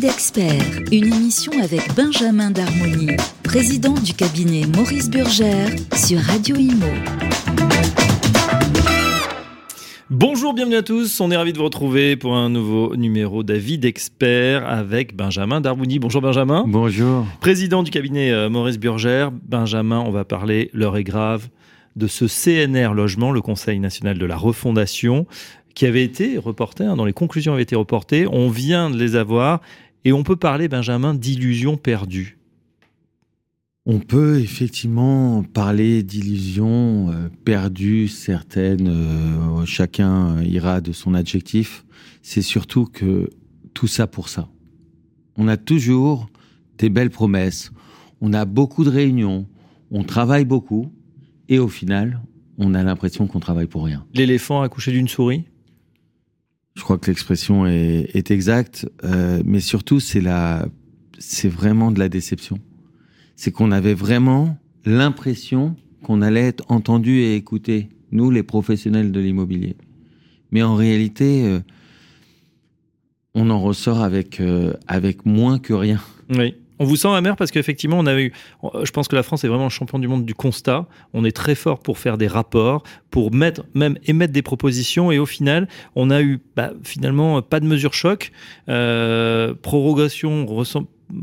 d'expert, une émission avec Benjamin Darmoni, président du cabinet Maurice Burgère sur Radio Imo. Bonjour, bienvenue à tous. On est ravis de vous retrouver pour un nouveau numéro d'Avis d'expert avec Benjamin Darbouni. Bonjour Benjamin. Bonjour. Président du cabinet euh, Maurice Burgère. Benjamin, on va parler, l'heure est grave, de ce CNR Logement, le Conseil national de la refondation, qui avait été reporté, hein, dont les conclusions avaient été reportées. On vient de les avoir et on peut parler, Benjamin, d'illusions perdues. On peut effectivement parler d'illusions euh, perdues, certaines, euh, chacun ira de son adjectif. C'est surtout que tout ça pour ça. On a toujours des belles promesses, on a beaucoup de réunions, on travaille beaucoup, et au final, on a l'impression qu'on travaille pour rien. L'éléphant a couché d'une souris? Je crois que l'expression est, exacte, euh, mais surtout c'est la, c'est vraiment de la déception c'est qu'on avait vraiment l'impression qu'on allait être entendu et écouté, nous les professionnels de l'immobilier. Mais en réalité, euh, on en ressort avec, euh, avec moins que rien. Oui. On vous sent amer parce qu'effectivement, on a eu. Je pense que la France est vraiment champion du monde du constat. On est très fort pour faire des rapports, pour mettre, même émettre des propositions. Et au final, on a eu bah, finalement pas de mesure choc, euh, prorogation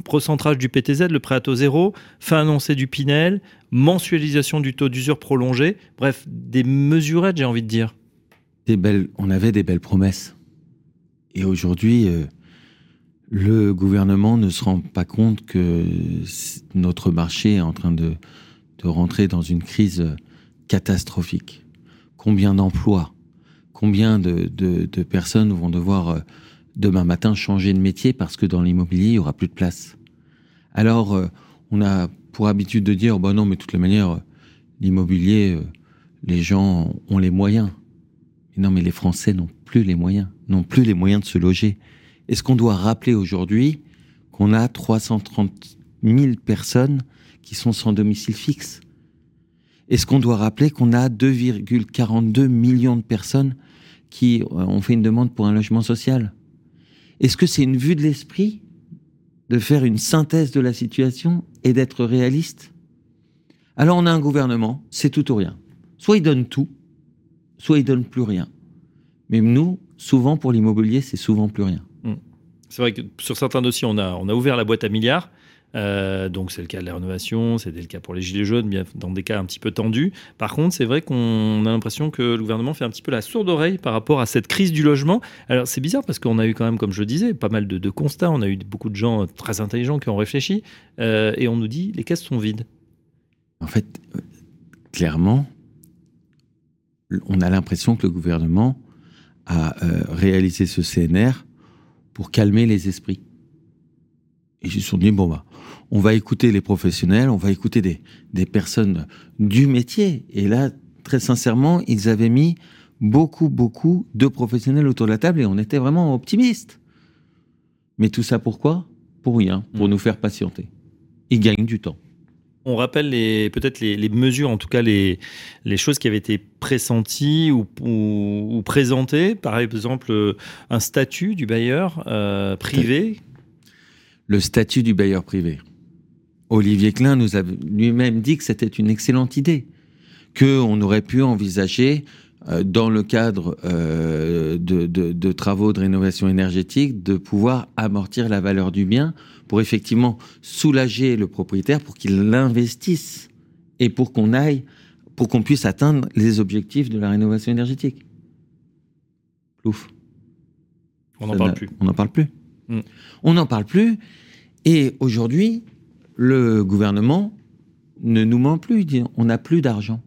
recentrage du PTZ, le prêt à taux zéro, fin annoncée du Pinel, mensualisation du taux d'usure prolongé, bref, des mesurettes, j'ai envie de dire. Des belles, on avait des belles promesses. Et aujourd'hui, euh, le gouvernement ne se rend pas compte que notre marché est en train de, de rentrer dans une crise catastrophique. Combien d'emplois, combien de, de, personnes vont devoir euh, demain matin changer de métier parce que dans l'immobilier, il n'y aura plus de place? Alors, euh, on a pour habitude de dire, bah non, mais de toutes les manières, euh, l'immobilier, les gens ont les moyens. non, mais les Français n'ont plus les moyens, n'ont plus les moyens de se loger. Est-ce qu'on doit rappeler aujourd'hui qu'on a 330 000 personnes qui sont sans domicile fixe? Est-ce qu'on doit rappeler qu'on a 2,42 millions de personnes qui ont fait une demande pour un logement social? Est-ce que c'est une vue de l'esprit de faire une synthèse de la situation et d'être réaliste? Alors on a un gouvernement, c'est tout ou rien. Soit il donne tout, soit il donne plus rien. Mais nous, souvent pour l'immobilier, c'est souvent plus rien. C'est vrai que sur certains dossiers, on a, on a ouvert la boîte à milliards. Euh, donc c'est le cas de la rénovation, c'était le cas pour les gilets jaunes, bien dans des cas un petit peu tendus. Par contre, c'est vrai qu'on a l'impression que le gouvernement fait un petit peu la sourde oreille par rapport à cette crise du logement. Alors c'est bizarre parce qu'on a eu quand même, comme je le disais, pas mal de, constats. On a eu beaucoup de gens très intelligents qui ont réfléchi euh, et on nous dit les caisses sont vides. En fait, clairement, on a l'impression que le gouvernement a euh, réalisé ce CNR pour calmer les esprits. Et ils se sont dit, bon, bah, on va écouter les professionnels, on va écouter des, des personnes du métier. Et là, très sincèrement, ils avaient mis beaucoup, beaucoup de professionnels autour de la table et on était vraiment optimistes. Mais tout ça pourquoi? Pour rien, pour mmh. nous faire patienter. Ils gagnent du temps. On rappelle peut-être les, mesures, en tout cas les, choses qui avaient été pressenties ou, présentées, par exemple euh, un statut du bailleur euh, privé le statut du bailleur privé. Olivier Klein nous a lui-même dit que c'était une excellente idée, qu'on aurait pu envisager dans le cadre euh, de, travaux de rénovation énergétique, de pouvoir amortir la valeur du bien pour effectivement soulager le propriétaire pour qu'il l'investisse et pour qu'on aille, pour qu'on puisse atteindre les objectifs de la rénovation énergétique. Plouf. On n'en parle plus. On n'en parle plus. Mm. On n'en parle plus. Et aujourd'hui, le gouvernement ne nous ment plus. dit on n'a plus d'argent.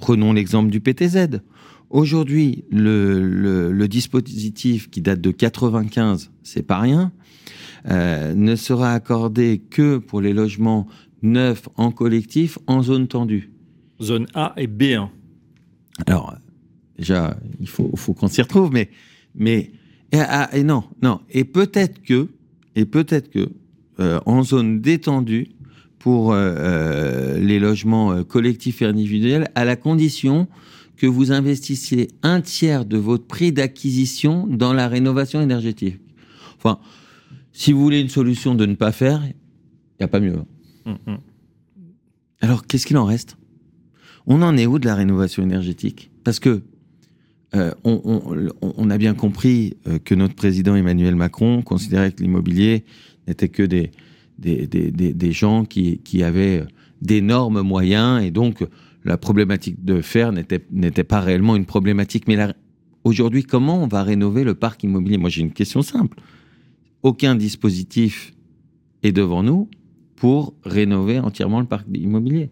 Prenons l'exemple du PTZ. Aujourd'hui, le, dispositif qui date de 95, c'est pas rien, euh, ne sera accordé que pour les logements neufs en collectif en zone tendue. Zone A et B1. Alors, déjà, il faut, faut qu'on s'y retrouve, mais, mais ah, et, non, non. Et peut-être que, et peut-être que, euh, en zone détendue pour euh, euh, les logements collectifs et individuels, à la condition que vous investissiez un tiers de votre prix d'acquisition dans la rénovation énergétique. Enfin, Si vous voulez une solution de ne pas faire, il n'y a pas mieux. Hum, hum. Alors, qu'est-ce qu'il en reste? On en est où de la rénovation énergétique? Parce que euh, on, a bien compris euh, que notre président Emmanuel Macron considérait que l'immobilier n'était que des, des, gens qui, qui avaient d'énormes moyens et donc la problématique de fer n'était pas réellement une problématique. Mais aujourd'hui, comment on va rénover le parc immobilier? Moi, j'ai une question simple. Aucun dispositif est devant nous pour rénover entièrement le parc immobilier.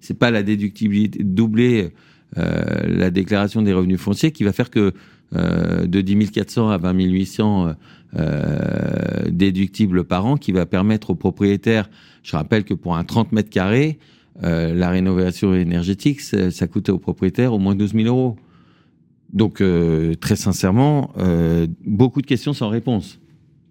C'est pas la déductibilité, doubler euh, la déclaration des revenus fonciers qui va faire que de 10 400 à 20 800 euh, déductibles par an, qui va permettre aux propriétaires, je rappelle que pour un 30 mètres carrés, la rénovation énergétique, ça, ça, coûtait aux propriétaires au moins 12 000 euros. Donc, très sincèrement, beaucoup de questions sans réponse.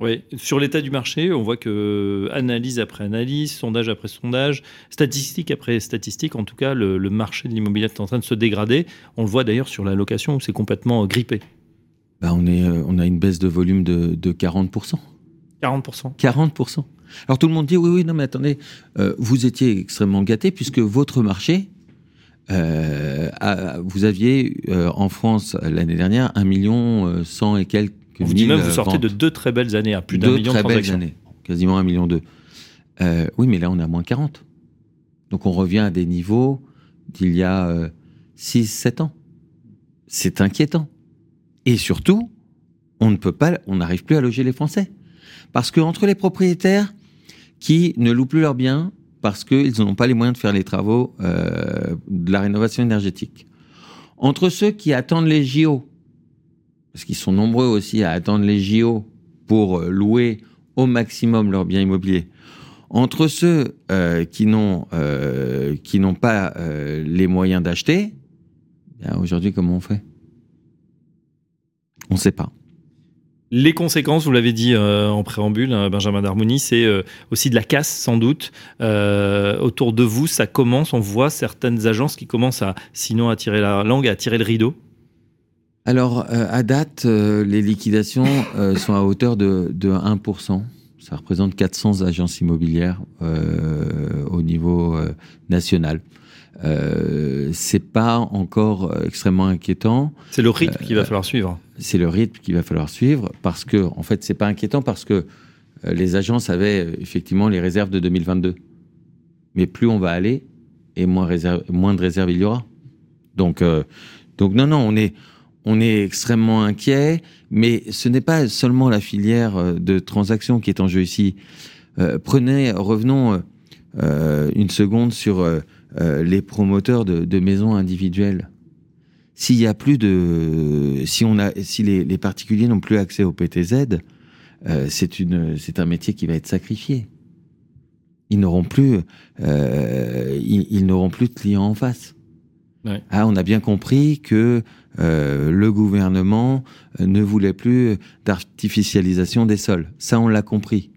Oui, sur l'état du marché, on voit que analyse après analyse, sondage après sondage, statistique après statistique, en tout cas, le, marché de l'immobilier est en train de se dégrader. On le voit d'ailleurs sur la location où c'est complètement grippé. Bah on, est, euh, on a une baisse de volume de, 40%. 40% 40%. Alors tout le monde dit oui, oui, non mais attendez, euh, vous étiez extrêmement gâté puisque votre marché, euh, vous aviez en France l'année dernière 1 million 100 et quelques vous dit même, vous sortez de deux très belles années, à plus d'un million de transactions. Belles années, quasiment un million deux. Euh, oui, mais là, on est à moins 40. Donc, on revient à des niveaux d'il y a 6-7 euh, ans. C'est inquiétant. Et surtout, on ne peut pas, on n'arrive plus à loger les Français. Parce que entre les propriétaires qui ne louent plus leurs biens parce qu'ils n'ont pas les moyens de faire les travaux euh, de la rénovation énergétique, entre ceux qui attendent les JO parce qu'ils sont nombreux aussi à attendre les JO pour euh, louer au maximum leurs biens immobiliers. Entre ceux euh, qui n'ont euh, qui n'ont pas les moyens d'acheter, aujourd'hui comment on fait? On ne sait pas. Les conséquences, vous l'avez dit en préambule, hein, Benjamin Darmoni, c'est aussi de la casse sans doute. autour de vous, ça commence, on voit certaines agences qui commencent à, sinon à tirer la langue, à tirer le rideau. Alors, euh, à date, euh, les liquidations euh, sont à hauteur de, 1%. Ça représente 400 agences immobilières au niveau national. c'est pas encore extrêmement inquiétant. C'est le rythme qu'il va falloir suivre. C'est le rythme qu'il va falloir suivre parce que, en fait, c'est pas inquiétant parce que les agences avaient effectivement les réserves de 2022. Mais plus on va aller et moins, moins de réserves il y aura. Donc, donc non, non, on est, on est extrêmement inquiet, mais ce n'est pas seulement la filière euh, de transactions qui est en jeu ici. Euh, prenez, revenons euh, une seconde sur les promoteurs de, maisons individuelles. S'il y a plus de, si on a, si les, particuliers n'ont plus accès au PTZ, c'est une, c'est un métier qui va être sacrifié. Ils n'auront plus, ils n'auront plus de clients en face. Ah, on a bien compris que euh, le gouvernement euh, ne voulait plus d'artificialisation des sols. Ça, on l'a compris.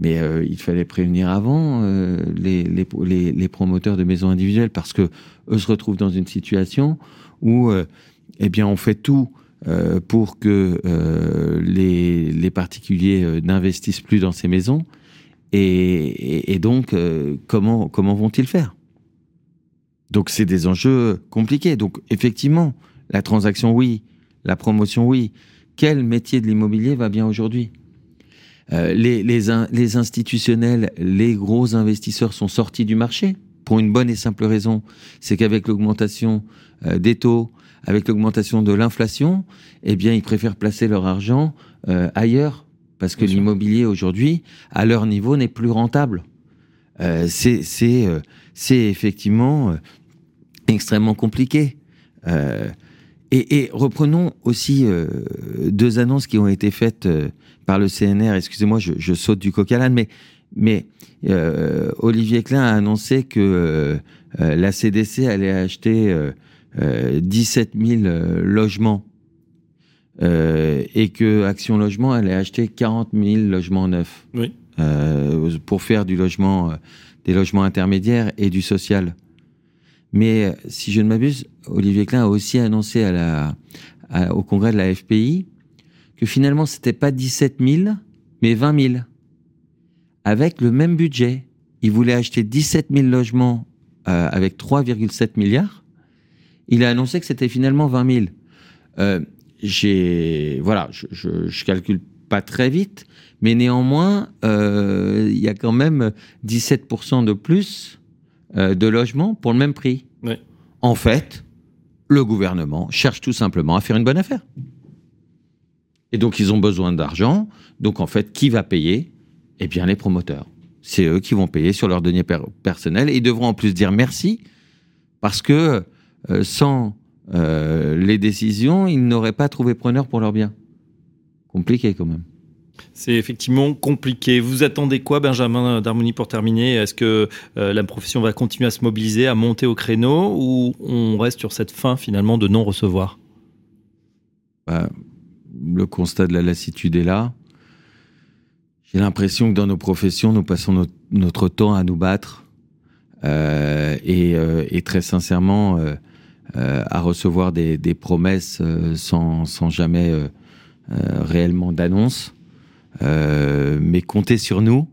Mais euh, il fallait prévenir avant les, les, promoteurs de maisons individuelles parce que eux se retrouvent dans une situation où, eh bien, on fait tout pour que les, particuliers n'investissent plus dans ces maisons. Et, et donc, comment, comment vont-ils faire? Donc c'est des enjeux compliqués. Donc effectivement, la transaction, oui. La promotion, oui. Quel métier de l'immobilier va bien aujourd'hui? Euh, les, les, institutionnels, les gros investisseurs sont sortis du marché pour une bonne et simple raison. C'est qu'avec l'augmentation euh, des taux, avec l'augmentation de l'inflation, eh bien, ils préfèrent placer leur argent euh, ailleurs parce que l'immobilier aujourd'hui, à leur niveau, n'est plus rentable. C'est effectivement extrêmement compliqué. Euh, et, reprenons aussi euh, deux annonces qui ont été faites euh, par le CNR. Excusez-moi, je, saute du coq à l'âne, mais, mais Olivier Klein a annoncé que la CDC allait acheter 17 000 logements et que Action Logement allait acheter 40 000 logements neufs oui. Pour faire du logement, des logements intermédiaires et du social. Mais euh, si je ne m'abuse, Olivier Klein a aussi annoncé au congrès de la FPI que finalement, c'était pas 17 000, mais 20 000. Avec le même budget, il voulait acheter 17 000 logements euh, avec 3,7 milliards. Il a annoncé que c'était finalement 20 000. Euh, j'ai, voilà, je, calcule pas très vite, mais néanmoins, euh, il y a quand même 17% de plus euh, de logements pour le même prix. En fait, le gouvernement cherche tout simplement à faire une bonne affaire. Et donc, ils ont besoin d'argent. Donc, en fait, qui va payer? Eh bien, les promoteurs. C'est eux qui vont payer sur leur denier per personnel et ils devront en plus dire merci parce que euh, sans les décisions, ils n'auraient pas trouvé preneur pour leurs biens. Compliqué quand même. C'est effectivement compliqué. Vous attendez quoi, Benjamin d'Harmonie, pour terminer? Est-ce que euh, la profession va continuer à se mobiliser, à monter au créneau, ou on reste sur cette fin finalement de non-recevoir? Bah, Le constat de la lassitude est là. J'ai l'impression que dans nos professions, nous passons notre, notre temps à nous battre euh, et, euh, et, très sincèrement à recevoir des, des promesses sans, sans, jamais réellement d'annonce. mais comptez sur nous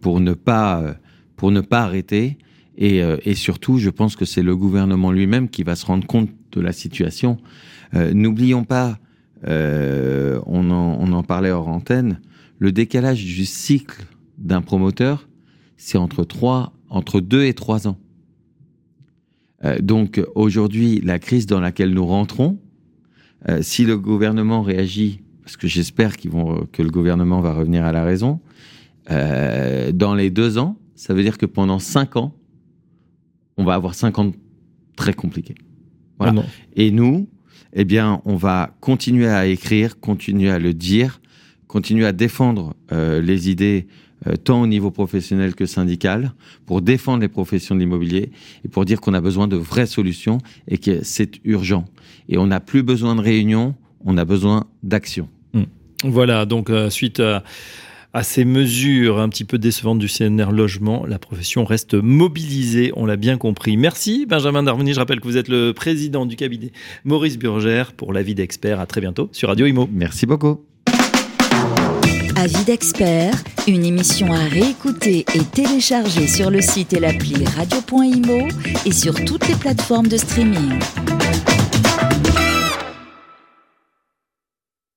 pour ne pas pour ne pas arrêter et, surtout, je pense que c'est le gouvernement lui-même qui va se rendre compte de la situation. N'oublions pas, on en, on, en, parlait hors antenne, le décalage du cycle d'un promoteur, c'est entre trois, entre deux et trois ans. Euh, donc aujourd'hui, la crise dans laquelle nous rentrons, euh, si le gouvernement réagit, parce que j'espère qu'ils vont, que le gouvernement va revenir à la raison, euh, dans les deux ans, ça veut dire que pendant cinq ans, on va avoir cinq ans très compliqués. Voilà. Ah et nous, eh bien, on va continuer à écrire, continuer à le dire, continuer à défendre euh, les idées euh, tant au niveau professionnel que syndical, pour défendre les professions de l'immobilier et pour dire qu'on a besoin de vraies solutions et que c'est urgent. Et on n'a plus besoin de réunions, on a besoin d'action. Mmh. Voilà, donc euh, suite à, à, ces mesures un petit peu décevantes du CNR Logement, la profession reste mobilisée, on l'a bien compris. Merci Benjamin Darmoni, je rappelle que vous êtes le président du cabinet Maurice Burgère pour l'avis d'expert. À très bientôt sur Radio Imo. Merci beaucoup. Avis d'expert, une émission à réécouter et télécharger sur le site et l'appli radio.imo et sur toutes les plateformes de streaming.